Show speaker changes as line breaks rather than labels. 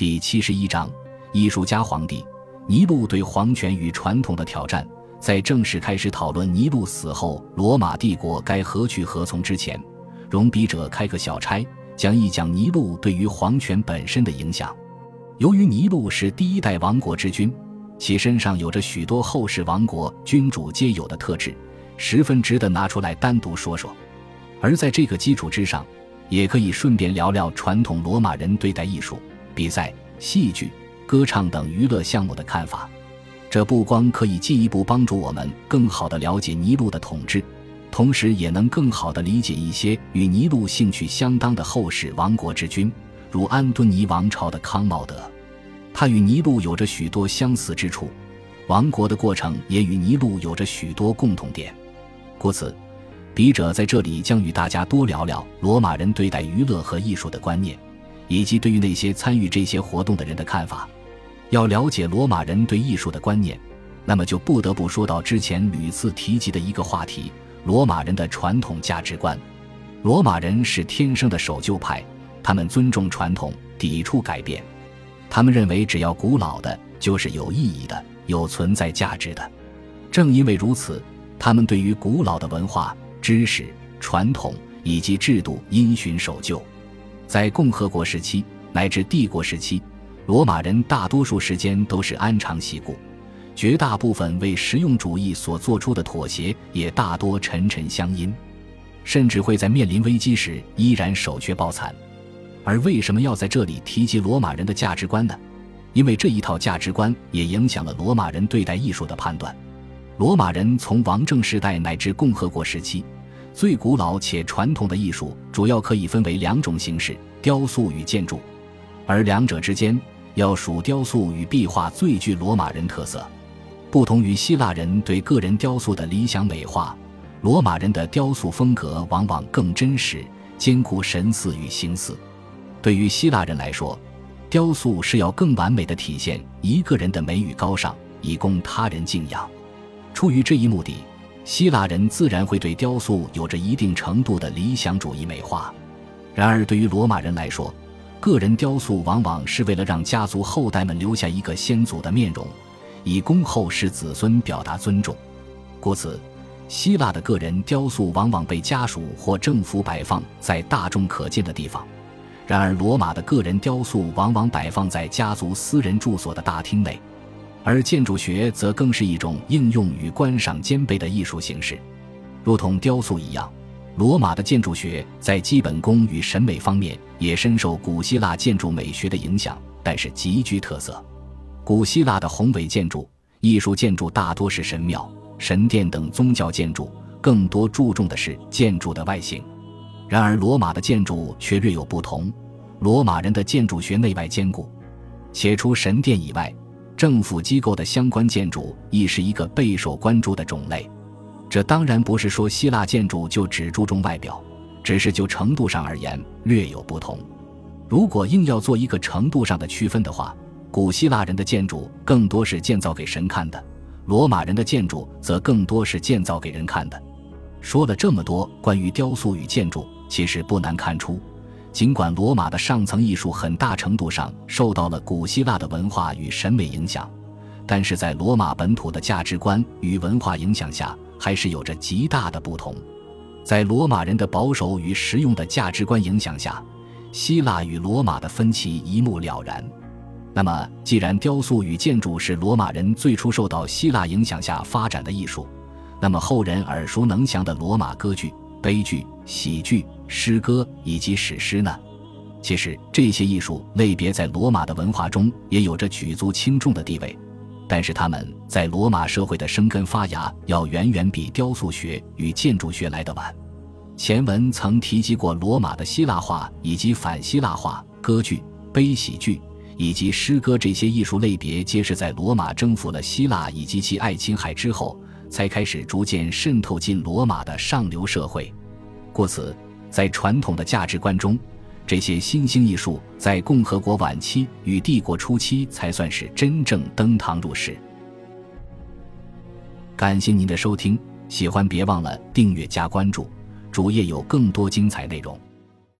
第七十一章：艺术家皇帝尼禄对皇权与传统的挑战。在正式开始讨论尼禄死后罗马帝国该何去何从之前，容笔者开个小差，讲一讲尼禄对于皇权本身的影响。由于尼禄是第一代亡国之君，其身上有着许多后世亡国君主皆有的特质，十分值得拿出来单独说说。而在这个基础之上，也可以顺便聊聊传统罗马人对待艺术、比赛、戏剧、歌唱等娱乐项目的看法。这不光可以进一步帮助我们更好地了解尼禄的统治，同时也能更好地理解一些与尼禄兴趣相当的后世亡国之君，如安敦尼王朝的康茂德。他与尼禄有着许多相似之处，亡国的过程也与尼禄有着许多共同点。故此，笔者在这里将与大家多聊聊罗马人对待娱乐和艺术的观念，以及对于那些参与这些活动的人的看法。要了解罗马人对艺术的观念，那么就不得不说到之前屡次提及的一个话题——罗马人的传统价值观。罗马人是天生的守旧派，他们尊重传统，抵触改变。他们认为，只要古老的，就是有意义的、有存在价值的。正因为如此，他们对于古老的文化、知识、传统以及制度因循守旧。在共和国时期乃至帝国时期。罗马人大多数时间都是安常习故，绝大部分为实用主义所做出的妥协也大多沉沉相因，甚至会在面临危机时依然守缺抱残。而为什么要在这里提及罗马人的价值观呢？因为这一套价值观也影响了罗马人对待艺术的判断。罗马人从王政时代乃至共和国时期，最古老且传统的艺术主要可以分为两种形式：雕塑与建筑，而两者之间。要数雕塑与壁画最具罗马人特色，不同于希腊人对个人雕塑的理想美化，罗马人的雕塑风格往往更真实，兼顾神似与形似。对于希腊人来说，雕塑是要更完美的体现一个人的美与高尚，以供他人敬仰。出于这一目的，希腊人自然会对雕塑有着一定程度的理想主义美化。然而，对于罗马人来说，个人雕塑往往是为了让家族后代们留下一个先祖的面容，以供后世子孙表达尊重。故此，希腊的个人雕塑往往被家属或政府摆放在大众可见的地方；然而，罗马的个人雕塑往往摆放在家族私人住所的大厅内。而建筑学则更是一种应用与观赏兼备的艺术形式，如同雕塑一样。罗马的建筑学在基本功与审美方面也深受古希腊建筑美学的影响，但是极具特色。古希腊的宏伟建筑、艺术建筑大多是神庙、神殿等宗教建筑，更多注重的是建筑的外形。然而，罗马的建筑却略有不同。罗马人的建筑学内外兼顾，且除神殿以外，政府机构的相关建筑亦是一个备受关注的种类。这当然不是说希腊建筑就只注重外表，只是就程度上而言略有不同。如果硬要做一个程度上的区分的话，古希腊人的建筑更多是建造给神看的，罗马人的建筑则更多是建造给人看的。说了这么多关于雕塑与建筑，其实不难看出，尽管罗马的上层艺术很大程度上受到了古希腊的文化与审美影响，但是在罗马本土的价值观与文化影响下。还是有着极大的不同，在罗马人的保守与实用的价值观影响下，希腊与罗马的分歧一目了然。那么，既然雕塑与建筑是罗马人最初受到希腊影响下发展的艺术，那么后人耳熟能详的罗马歌剧、悲剧、喜剧、诗歌以及史诗呢？其实，这些艺术类别在罗马的文化中也有着举足轻重的地位。但是他们在罗马社会的生根发芽要远远比雕塑学与建筑学来得晚。前文曾提及过罗马的希腊化以及反希腊化，歌剧、悲喜剧以及诗歌这些艺术类别，皆是在罗马征服了希腊以及其爱琴海之后，才开始逐渐渗透进罗马的上流社会。故此，在传统的价值观中，这些新兴艺术在共和国晚期与帝国初期才算是真正登堂入室。感谢您的收听，喜欢别忘了订阅加关注，主页有更多精彩内容。